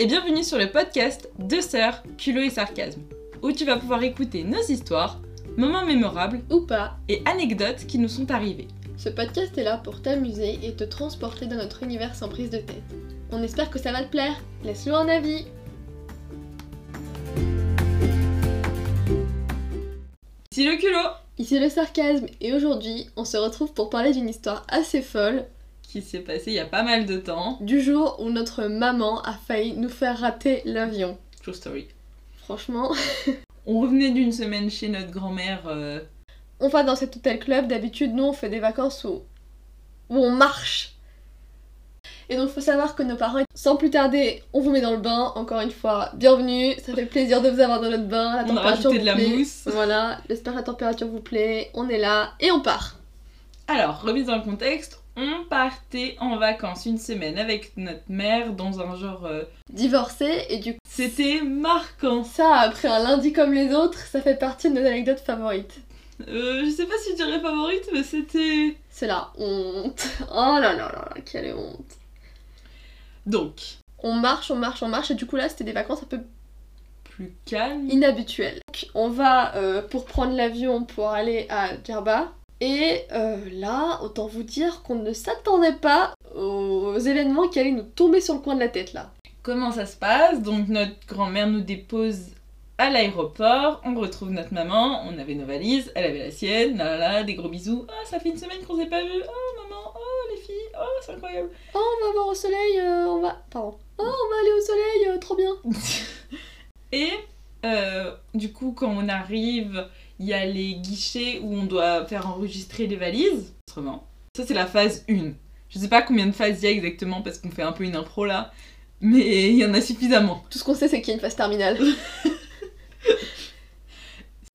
et bienvenue sur le podcast Deux sœurs, culot et sarcasme, où tu vas pouvoir écouter nos histoires, moments mémorables Ou pas, et anecdotes qui nous sont arrivés. ce podcast est là pour t'amuser et te transporter dans notre univers sans prise de tête. On espère que ça va te plaire. Laisse-le un avis. Ici le culot Ici le sarcasme et aujourd'hui, on se retrouve pour parler d'une histoire assez folle qui s'est passé il y a pas mal de temps. du jour où notre maman a failli nous faire rater l'avion. True story. Franchement, On revenait d'une semaine chez notre grand-mère. euh, on va dans cet hôtel club. D'habitude, nous, on fait des vacances où, où on marche. Et donc, faut savoir que nos parents, sans plus tarder, on vous met dans le bain. Encore une fois, bienvenue. Ça fait plaisir de vous avoir dans notre bain. La On a température vous de la plaît. mousse. Voilà, j'espère que la température vous plaît. On est là et on part. Alors, remise dans le contexte, on partait en vacances une semaine avec notre mère dans un genre... euh, Divorcé et du coup, C'était marquant. ça, après un lundi comme les autres, ça fait partie de nos anecdotes favorites. Euh, je sais pas si je dirais favorite, mais c'était... C'est la honte. Oh là là là là, quelle honte. Donc, On marche, on marche, on marche et du coup là, c'était des vacances un peu plus calme. inhabituel. Donc, on va euh, pour prendre l'avion pour aller à Djerba. Et euh, là, autant vous dire qu'on ne s'attendait pas aux événements qui allaient nous tomber sur le coin de la tête là. Comment ça se passe? Donc notre grand-mère nous dépose à l'aéroport, on retrouve notre maman, on avait nos valises, elle avait la sienne, là là là, des gros bisous. Ah, ça fait une semaine qu'on s'est pas vu. Oh maman, oh les filles, oh c'est incroyable. Oh, on va voir au soleil, euh, on va. Pardon. Oh, on va aller au soleil, euh, trop bien. Et euh, du coup, quand on arrive, il y a les guichets où on doit faire enregistrer les valises. Autrement. Ça, c'est la phase 1. Je sais pas combien de phases il y a exactement parce qu'on fait un peu une impro là, mais il y en a suffisamment. Tout ce qu'on sait, c'est qu'il y a une phase terminale.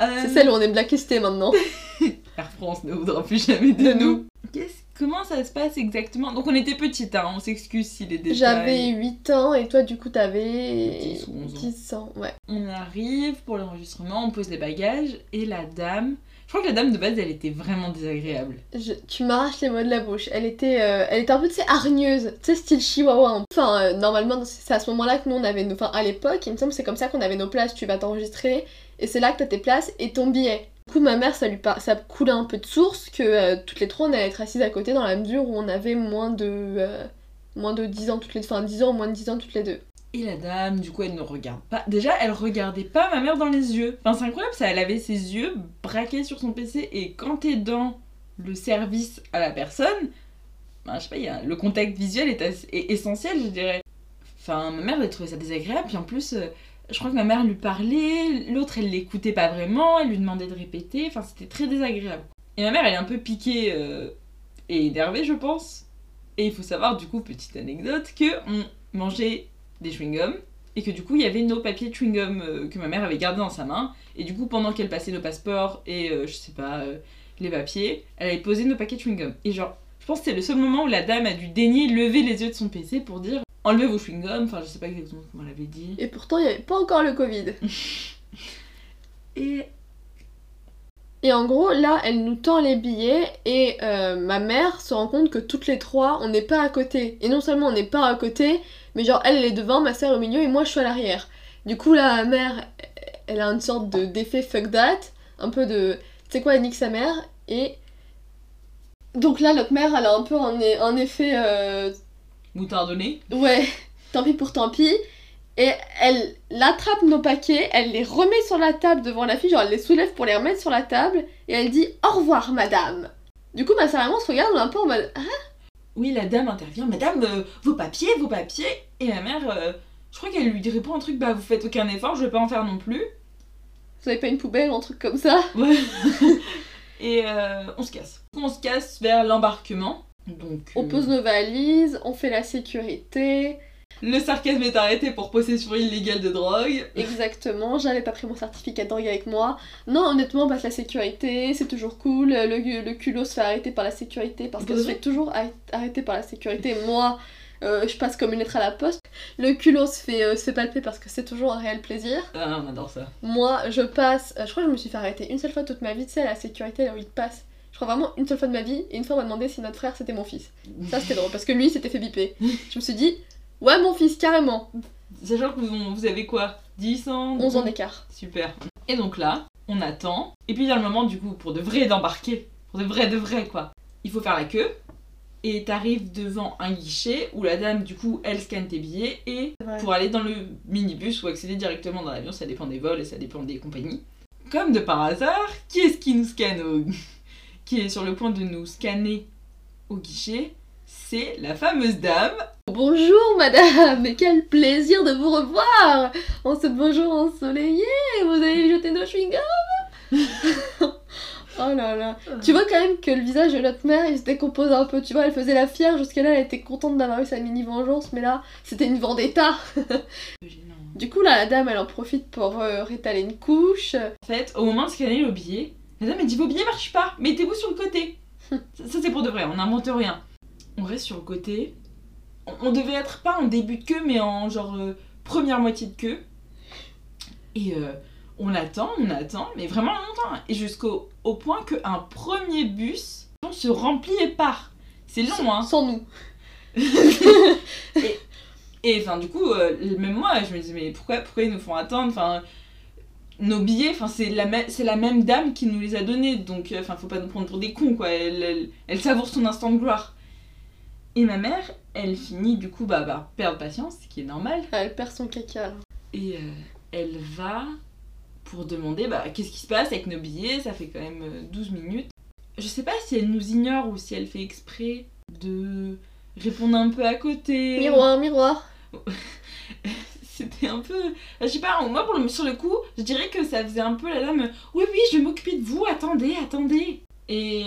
Euh, C'est celle où on est blacklisté maintenant. Air France ne voudra plus jamais de, De nous. nous. Qu'est-ce- Comment ça se passe exactement? Donc on était petites, hein, on s'excuse si les détails. J'avais 8 ans et toi, du coup, t'avais. 10 ou 11 ans. 10 ans, ouais. On arrive pour l'enregistrement, on pose les bagages et la dame. Je crois que la dame de base elle était vraiment désagréable. Je- tu m'arraches les mots de la bouche. Elle était, euh, elle était un peu, tu sais, hargneuse. Tu sais, style chihuahua. Enfin, euh, normalement, c'est à ce moment-là que nous, on avait nos... Enfin, à l'époque, il me semble que c'est comme ça qu'on avait nos places. Tu vas t'enregistrer et c'est là que t'as tes places et ton billet. Du coup, ma mère, ça lui ça coulait un peu de source que euh, toutes les trois, on allait être assises à côté dans la mesure où on avait moins de... euh, moins de 10 ans toutes les deux. Enfin, 10 ans moins de 10 ans toutes les deux. Et la dame, du coup, elle ne regarde pas. Déjà, elle regardait pas ma mère dans les yeux. Enfin, c'est incroyable, ça. Elle avait ses yeux braqués sur son PC. Et quand t'es dans le service à la personne, ben, je sais pas, y a... le contact visuel est, est essentiel, je dirais. Enfin, ma mère, elle trouvait ça désagréable. Puis en plus, euh, je crois que ma mère lui parlait. L'autre, elle l'écoutait pas vraiment. Elle lui demandait de répéter. Enfin, c'était très désagréable. Et ma mère, elle est un peu piquée euh, et énervée, je pense. Et il faut savoir, du coup, petite anecdote, que on mangeait des chewing-gums et que du coup il y avait nos papiers chewing-gum euh, que ma mère avait gardés dans sa main et du coup pendant qu'elle passait nos passeports et euh, je sais pas les papiers elle avait posé nos paquets chewing-gum et genre je pense que c'est le seul moment où la dame a dû daigner lever les yeux de son PC pour dire enlevez vos chewing-gums enfin je sais pas exactement comment elle avait dit Et pourtant, il n'y avait pas encore le Covid. et Et en gros, là, elle nous tend les billets et euh, ma mère se rend compte que toutes les trois, on n'est pas à côté. Et non seulement on n'est pas à côté, mais genre elle, elle est devant, ma soeur au milieu et moi je suis à l'arrière. Du coup, là, ma mère, elle a une sorte de d'effet fuck that, un peu de, tu sais quoi, elle nique sa mère. Et donc là, notre mère, elle a un peu un, un effet, euh, moutardonné ouais, tant pis pour tant pis. Et elle attrape nos paquets, elle les remet sur la table devant la fille, genre elle les soulève pour les remettre sur la table, et elle dit au revoir madame. Du coup, ma sœur et moi on se regarde, un peu en mode ah, oui la dame intervient madame euh, vos papiers vos papiers et ma mère euh, je crois qu'elle lui répond un truc bah vous faites aucun effort je vais pas en faire non plus vous avez pas une poubelle ou un truc comme ça? Ouais. Et euh, on se casse. On se casse vers l'embarquement. Donc. On euh, pose nos valises, on fait la sécurité. Le sarcasme est arrêté pour possession illégale de drogue. Exactement, j'avais pas pris mon certificat de drogue avec moi. Non, honnêtement, bah, la sécurité, c'est toujours cool. Le, le culot se fait arrêter par la sécurité parce qu'elle se fait toujours arrê- arrêter par la sécurité. Moi, euh, je passe comme une lettre à la poste. Le culot se fait, euh, se fait palper parce que c'est toujours un réel plaisir. Ah, on adore ça. Moi, je passe. euh, je crois que je me suis fait arrêter une seule fois toute ma vie, tu sais, à la sécurité là où il passe. Je crois vraiment une seule fois de ma vie, et une fois on m'a demandé si notre frère c'était mon fils. Ça c'était drôle parce que lui il s'était fait biper. Je me suis dit, Ouais, mon fils, carrément. Sachant que vous, vous avez quoi 10 ans 11 ans d'écart. Super. Et donc là, on attend. Et puis il y a le moment, du coup, pour de vrai d'embarquer. Pour de vrai, de vrai, quoi. Il faut faire la queue. Et t'arrives devant un guichet où la dame, du coup, elle scanne tes billets. Et pour aller dans le minibus ou accéder directement dans l'avion, ça dépend des vols et ça dépend des compagnies. Comme de par hasard, qui est-ce qui nous scanne au... qui est sur le point de nous scanner au guichet C'est la fameuse dame. Bonjour madame, mais quel plaisir de vous revoir En ce beau jour ensoleillé, vous avez jeté nos chewing-gums Oh là là. Tu vois quand même que le visage de notre mère, il se décompose un peu. Tu vois, elle faisait la fière. Jusqu'à là, elle était contente d'avoir eu sa mini vengeance. Mais là, c'était une vendetta. du coup, là, la dame, elle en profite pour euh, rétaler une couche. En fait, au moment de scanner le billet, la dame, elle dit Vos billets marchent pas. Mettez-vous sur le côté. ça, ça, c'est pour de vrai. On n'invente rien. On reste sur le côté. On, on devait être pas en début de queue, mais en genre euh, première moitié de queue. Et. Euh, on attend, on attend, mais vraiment longtemps. Et jusqu'au au point qu'un premier bus se remplit et part. C'est long, hein. Sans nous. et enfin, du coup, euh, même moi, je me disais, mais pourquoi, pourquoi ils nous font attendre? Enfin, nos billets, enfin, c'est la, c'est la même dame qui nous les a donnés, donc, enfin, faut pas nous prendre pour des cons, quoi. Elle, elle, elle savoure son instant de gloire. Et ma mère, elle finit, du coup, bah, par perdre patience, ce qui est normal. Elle perd son caca. Et euh, elle va pour demander bah, qu'est-ce qui se passe avec nos billets, ça fait quand même 12 minutes. Je sais pas si elle nous ignore ou si elle fait exprès de répondre un peu à côté. Miroir, miroir. Un peu. Je sais pas, moi pour le, sur le coup, je dirais que ça faisait un peu la dame. Oui, oui, je vais m'occuper de vous, attendez, attendez. Et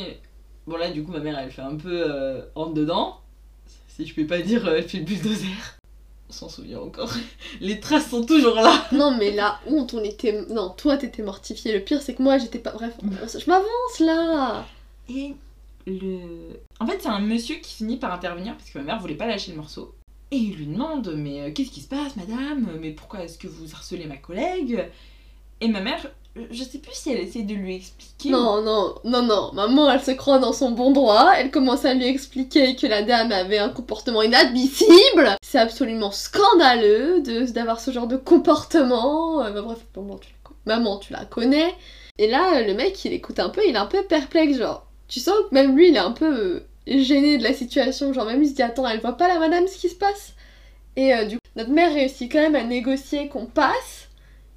bon, là, du coup, ma mère elle fait un peu euh, entre dedans. Si je peux pas dire, euh, elle fait le bulldozer s'en souvient encore. Les traces sont toujours là. Non, mais la honte, on était. Non, toi t'étais mortifiée. Le pire, c'est que moi j'étais pas. Bref, je m'avance là. Et le. En fait, c'est un monsieur qui finit par intervenir parce que ma mère voulait pas lâcher le morceau. Et il lui demande Mais euh, qu'est-ce qui se passe, madame? Mais pourquoi est-ce que vous harcelez ma collègue? Et ma mère je sais plus si elle essaie de lui expliquer. Non, non, non, non. Maman, elle se croit dans son bon droit. Elle commence à lui expliquer que la dame avait un comportement inadmissible. C'est absolument scandaleux d'avoir ce genre de comportement. Euh, bah, bref, maman tu, la, maman, tu la connais. Et là, le mec, il écoute un peu, il est un peu perplexe, genre. Tu sens que même lui, il est un peu euh, gêné de la situation. Genre, même il se dit, attends, elle voit pas la madame ce qui se passe. Et euh, du coup, notre mère réussit quand même à négocier qu'on passe.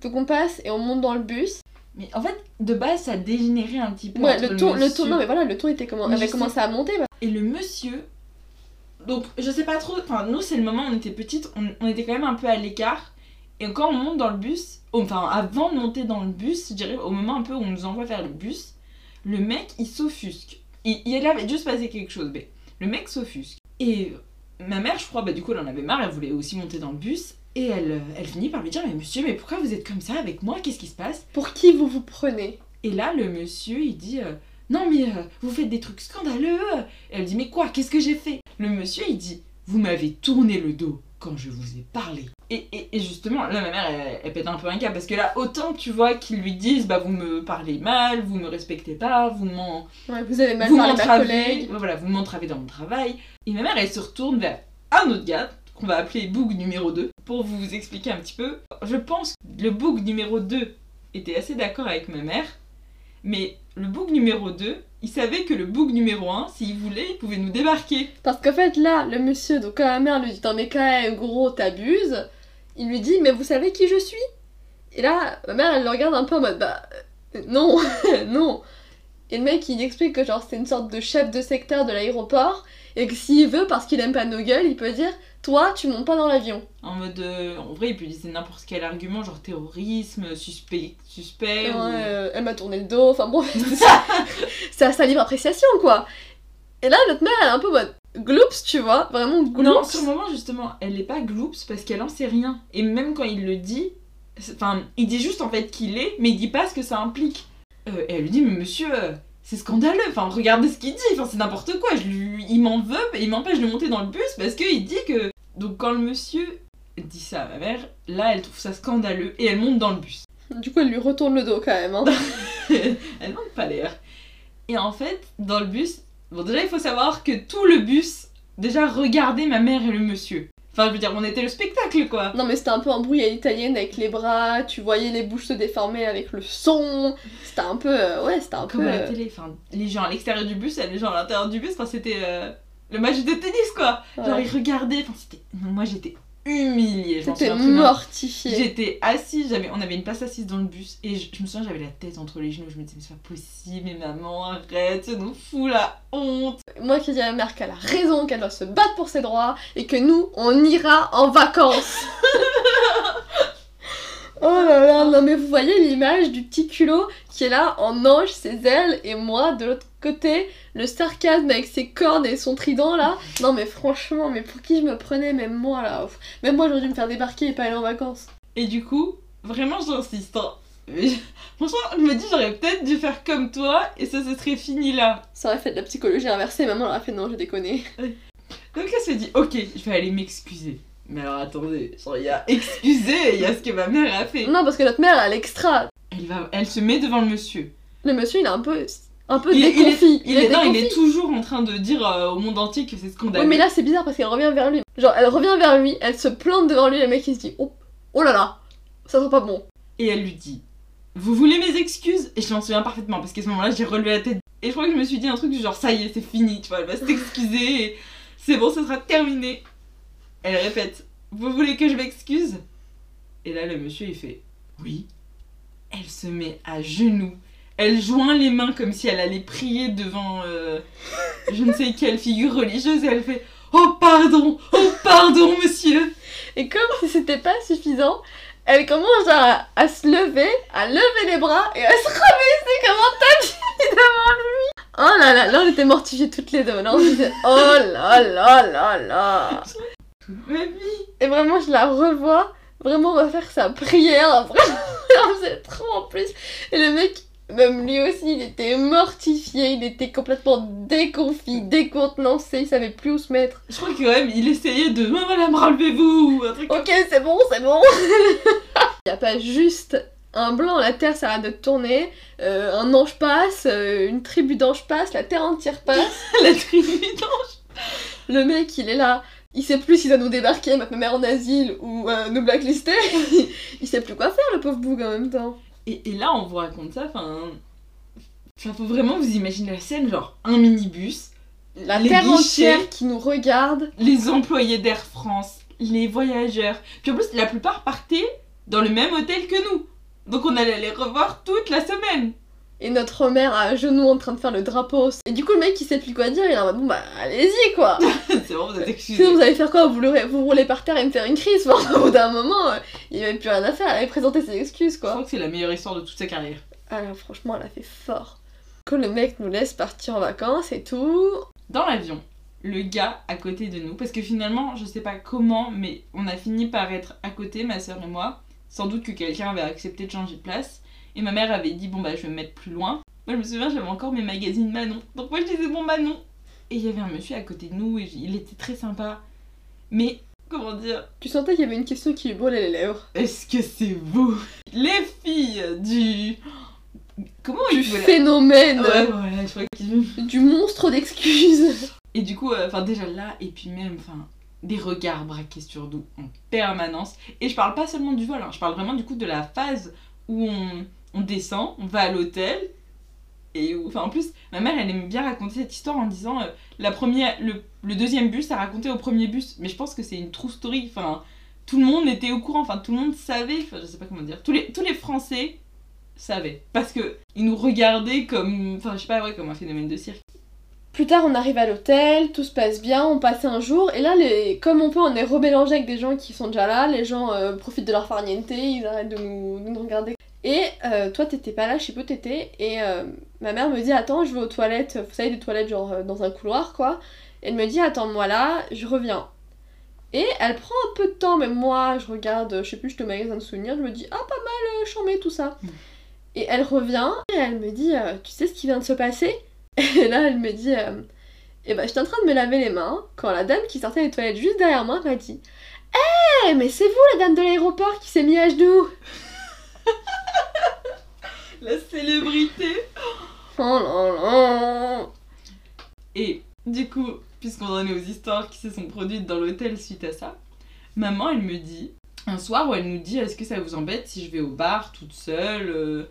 Donc on passe et on monte dans le bus. Mais en fait, de base, ça a dégénéré un petit peu. Ouais, le ton, le, ton, non, mais voilà, le ton était comment, avait commencé à monter. Bah. Et le monsieur. Donc, je sais pas trop. Enfin, nous, c'est le moment où on était petites, on, on, était quand même un peu à l'écart. Et quand on monte dans le bus, enfin, avant de monter dans le bus, je dirais, au moment un peu où on nous envoie vers le bus, le mec, il s'offusque. Il, il avait juste passé quelque chose, mais le mec s'offusque. Et ma mère, je crois, bah, du coup, elle en avait marre, elle voulait aussi monter dans le bus. Et elle, elle finit par lui dire Mais monsieur, mais pourquoi vous êtes comme ça avec moi? Qu'est-ce qui se passe? Pour qui vous vous prenez? Et là, le monsieur, il dit euh, Non, mais euh, vous faites des trucs scandaleux. Et elle dit Mais quoi? Qu'est-ce que j'ai fait? Le monsieur, il dit Vous m'avez tourné le dos quand je vous ai parlé. Et, et, et justement, là, ma mère, elle, elle, pète un peu un câble parce que là, autant tu vois qu'ils lui disent Bah, vous me parlez mal, vous me respectez pas, vous m'en. Ouais, vous avez mal vous parlé à ma collègue. Voilà, vous m'entravez dans mon travail. Et ma mère, elle se retourne vers un autre gars qu'on va appeler Boug numéro 2. Pour vous expliquer un petit peu, je pense que le Boug numéro 2 était assez d'accord avec ma mère, mais le Boug numéro 2, il savait que le Boug numéro 1, s'il voulait, il pouvait nous débarquer. Parce qu'en fait, là, le monsieur, donc quand ma mère lui dit Non, mais quand même, gros, t'abuses, il lui dit Mais vous savez qui je suis? Et là, ma mère, elle le regarde un peu en mode Bah, euh, non, non. Et le mec, il explique que genre c'est une sorte de chef de secteur de l'aéroport et que s'il veut, parce qu'il aime pas nos gueules, il peut dire Toi, tu montes pas dans l'avion. En mode. Euh, en vrai, il peut utiliser n'importe quel argument, genre terrorisme, suspect. suspect ouais, ou... euh, elle m'a tourné le dos, enfin bon, c'est à sa libre appréciation quoi. Et là, notre mère, elle est un peu mode gloops, tu vois, vraiment gloops. Non, sur le moment, justement, elle est pas gloops parce qu'elle en sait rien. Et même quand il le dit, enfin, il dit juste en fait qu'il est, mais il dit pas ce que ça implique. Euh, et elle lui dit, mais monsieur, euh, c'est scandaleux, enfin, regardez ce qu'il dit, enfin, c'est n'importe quoi, je lui... il m'en veut et il m'empêche de monter dans le bus parce qu'il dit que. Donc, quand le monsieur dit ça à ma mère, là, elle trouve ça scandaleux et elle monte dans le bus. Du coup, elle lui retourne le dos quand même. Hein. elle manque pas l'air. Et en fait, dans le bus, bon, déjà, il faut savoir que tout le bus, déjà, regardait ma mère et le monsieur. Enfin, je veux dire, on était le spectacle, quoi. Non, mais c'était un peu en bruit à l'italienne avec les bras, tu voyais les bouches se déformer avec le son. C'était un peu. euh, ouais, c'était un Comme peu. à la euh, télé, enfin, les gens à l'extérieur du bus et les gens à l'intérieur du bus, enfin, c'était euh, le match de tennis, quoi. Genre, ils regardaient, enfin, c'était. Moi, j'étais humiliée, j'en T'étais souviens très bien. mortifié. J'étais assise, j'avais, on avait une place assise dans le bus et je, je me souviens j'avais la tête entre les genoux, je me disais mais c'est pas possible, mais maman arrête, ça nous fout la honte. Moi qui dis à ma mère qu'elle a raison, qu'elle doit se battre pour ses droits et que nous, on ira en vacances. oh là là, non mais vous voyez l'image du petit culot qui est là en ange, ses ailes, et moi de l'autre côté, le sarcasme avec ses cornes et son trident là. Non mais franchement, mais pour qui je me prenais, même moi là. Même moi j'aurais dû me faire débarquer et pas aller en vacances. Et du coup, vraiment j'insiste. hein. Mais je- Franchement, je me dis j'aurais peut-être dû faire comme toi et ça se serait fini là. Ça aurait fait de la psychologie inversée, maman aurait fait non, j'ai déconné. Donc elle se dit ok, je vais aller m'excuser. Mais alors attendez, il y a excusé il y a ce que ma mère a fait. Non parce que notre mère a l'extra. Elle, va, elle se met devant le monsieur. Le monsieur il est un peu, un peu Il est-. Il est, non, il est toujours en train de dire euh, au monde entier que c'est scandaleux. Oui, mais là c'est bizarre parce qu'elle revient vers lui. Genre, elle revient vers lui, elle se plante devant lui, le mec il se dit Oh, oh là là, ça sent pas bon. Et elle lui dit Vous voulez mes excuses? Et je m'en souviens parfaitement parce qu'à ce moment-là, j'ai relevé la tête. Et je crois que je me suis dit un truc du genre Ça y est, c'est fini, tu vois, elle va s'excuser et c'est bon, ça sera terminé. Elle répète Vous voulez que je m'excuse? Et là, le monsieur, il fait Oui. Elle se met à genoux. Elle joint les mains comme si elle allait prier devant euh, je ne sais quelle figure religieuse et elle fait Oh pardon, oh pardon monsieur Et comme si c'était pas suffisant, elle commence à, à se lever, à lever les bras et à se rabaisser comme un tapis devant lui. Oh là là, là on était mortifiés toutes les deux. Là on se disait Oh là là là là. Ma vie Et vraiment, je la revois. Vraiment, on va faire sa prière. Vraiment, c'est trop en plus. Et le mec, même lui aussi, il était mortifié. Il était complètement déconfit, décontenancé. Il savait plus où se mettre. Je crois que quand même il essayait de Oh, madame relevez-vous ou un truc Ok, c'est bon, c'est bon. Il n'y a pas juste un blanc, la terre s'arrête de tourner, euh, un ange passe, euh, une tribu d'anges passe, la terre entière passe. la tribu d'ange. Le mec, il est là. Il sait plus s'il doit nous débarquer, mettre ma mère en asile ou euh, nous blacklister. il sait plus quoi faire, le pauvre boug en même temps. Et, et là on vous raconte ça, enfin. Enfin, faut vraiment vous imaginer la scène, genre un minibus, La Les terre guichets. entière qui nous regarde. les employés d'Air France, les voyageurs. Puis en plus, la plupart partaient dans le même hôtel que nous. Donc on allait les revoir toute la semaine. Et notre mère à genoux en train de faire le drapeau. Et du coup, le mec, il sait plus quoi dire. Il est en mode, bon bah, allez-y quoi. c'est bon, vous êtes. Sinon, vous allez faire quoi vous, roulez par terre et me faire une crise. Enfin, au bout d'un moment, euh, il y avait plus rien à faire. Elle avait présenté ses excuses Je quoi. crois que c'est la meilleure histoire de toute sa carrière. Alors, franchement, elle a fait fort. Que le mec nous laisse partir en vacances et tout. Dans l'avion, le gars à côté de nous, parce que finalement, je sais pas comment, mais on a fini par être à côté, ma soeur et moi. Sans doute que quelqu'un avait accepté de changer de place. Et ma mère avait dit, bon bah je vais me mettre plus loin. Moi je me souviens, j'avais encore mes magazines Manon. Donc moi je disais, bon Manon. Et il y avait un monsieur à côté de nous, et il était très sympa. Mais, comment dire, Tu sentais qu'il y avait une question qui lui brûlait les lèvres. est-ce que c'est vous Les filles du... Comment Du il phénomène, Ouais, voilà, je crois qu'il... du monstre d'excuses. Et du coup, euh, enfin déjà là, et puis même, enfin, des regards braqués sur nous en permanence. Et je parle pas seulement du vol, hein, je parle vraiment du coup de la phase où on, on descend, on va à l'hôtel. Enfin en plus, ma mère elle aime bien raconter cette histoire en disant euh, la première, le, le deuxième bus a raconté au premier bus. Mais je pense que c'est une true story. Enfin, tout le monde était au courant, enfin tout le monde savait, enfin je sais pas comment dire. Tous les, tous les Français savaient. Parce que ils nous regardaient comme, enfin je sais pas, ouais, comme un phénomène de cirque. Plus tard, on arrive à l'hôtel, tout se passe bien, on passe un jour, et là, les... comme on peut, on est remélangé avec des gens qui sont déjà là, les gens euh, profitent de leur farniente, ils arrêtent de nous, de nous regarder. Et euh, toi, t'étais pas là, je sais pas où t'étais, et euh, ma mère me dit Attends, je vais aux toilettes, vous savez, des toilettes genre euh, dans un couloir, quoi. Elle me dit Attends-moi là, je reviens. Et elle prend un peu de temps, même moi, je regarde, je sais plus, je te magasin de souvenirs, je me dis Ah, pas mal, euh, chambé, tout ça. Mm. Et elle revient, et elle me dit euh, Tu sais ce qui vient de se passer? Et là, elle me dit euh, Eh ben, j'étais en train de me laver les mains quand la dame qui sortait des toilettes juste derrière moi m'a dit Eh, mais c'est vous la dame de l'aéroport qui s'est mis à genoux? La célébrité Oh là là Et du coup, puisqu'on en est aux histoires qui se sont produites dans l'hôtel suite à ça, maman, elle me dit, un soir où elle nous dit Est-ce que ça vous embête si je vais au bar toute seule euh,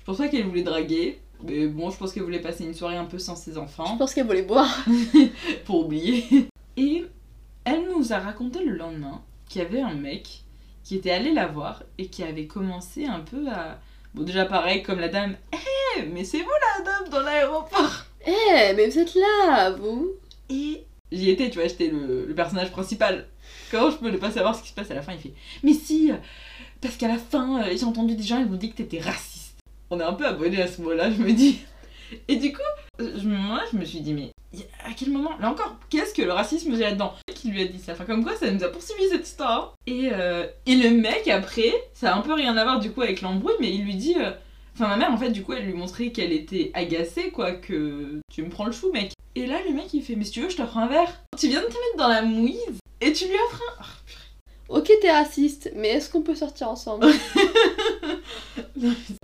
Je pense pas qu'elle voulait draguer. Mais bon, je pense qu'elle voulait passer une soirée un peu sans ses Je enfants, pense qu'elle voulait boire. pour oublier. Et elle nous a raconté le lendemain qu'il y avait un mec qui était allé la voir et qui avait commencé un peu à. Bon, déjà pareil, comme la dame Hé, mais c'est vous la dame dans l'aéroport Eh, mais vous êtes là, vous Et j'y étais, tu vois, j'étais le, le personnage principal. Comment je peux ne pas savoir ce qui se passe à la fin? Il fait Mais si, euh, parce qu'à la fin, euh, j'ai entendu des gens, ils m'ont dit que t'étais raciste. On est un peu abonné à ce mot-là, je me dis. Et du coup, je, moi, je me suis dit Mais à quel moment? Là encore, qu'est-ce que le racisme j'ai là-dedans? Qui lui a dit ça Enfin, comme quoi, ça nous a poursuivi cette histoire. Et, euh, et le mec, après, ça a un peu rien à voir du coup avec l'embrouille, mais il lui dit. euh, Enfin, ma mère, en fait, du coup, elle lui montrait qu'elle était agacée, quoi, que tu me prends le chou, mec. Et là, le mec, il fait, mais si tu veux, je t'offre un verre. Tu viens de te mettre dans la mouise et tu lui offres un. Ah, Ok, t'es raciste, mais est-ce qu'on peut sortir ensemble?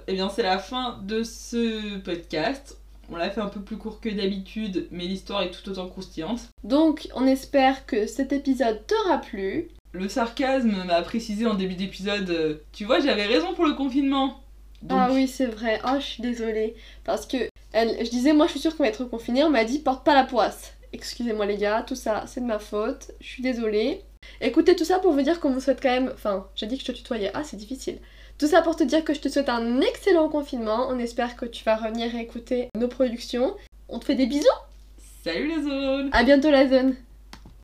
Eh bien, c'est la fin de ce podcast. On l'a fait un peu plus court que d'habitude, mais l'histoire est tout autant croustillante. Donc, on espère que cet épisode t'aura plu. Le sarcasme m'a précisé en début d'épisode, euh, tu vois, j'avais raison pour le confinement. Donc, Ah oui, c'est vrai. Oh, je suis désolée. Parce que elle, je disais, moi, je suis sûre qu'on va être confiné. On m'a dit, porte pas la poisse. Excusez-moi, les gars, tout ça, c'est de ma faute. Je suis désolée. Écoutez, tout ça pour vous dire qu'on vous souhaite quand même. Enfin, j'ai dit que je te tutoyais. Ah, c'est difficile. Tout ça pour te dire que je te souhaite un excellent confinement. On espère que tu vas revenir écouter nos productions. On te fait des bisous. Salut les zones À bientôt, la zone.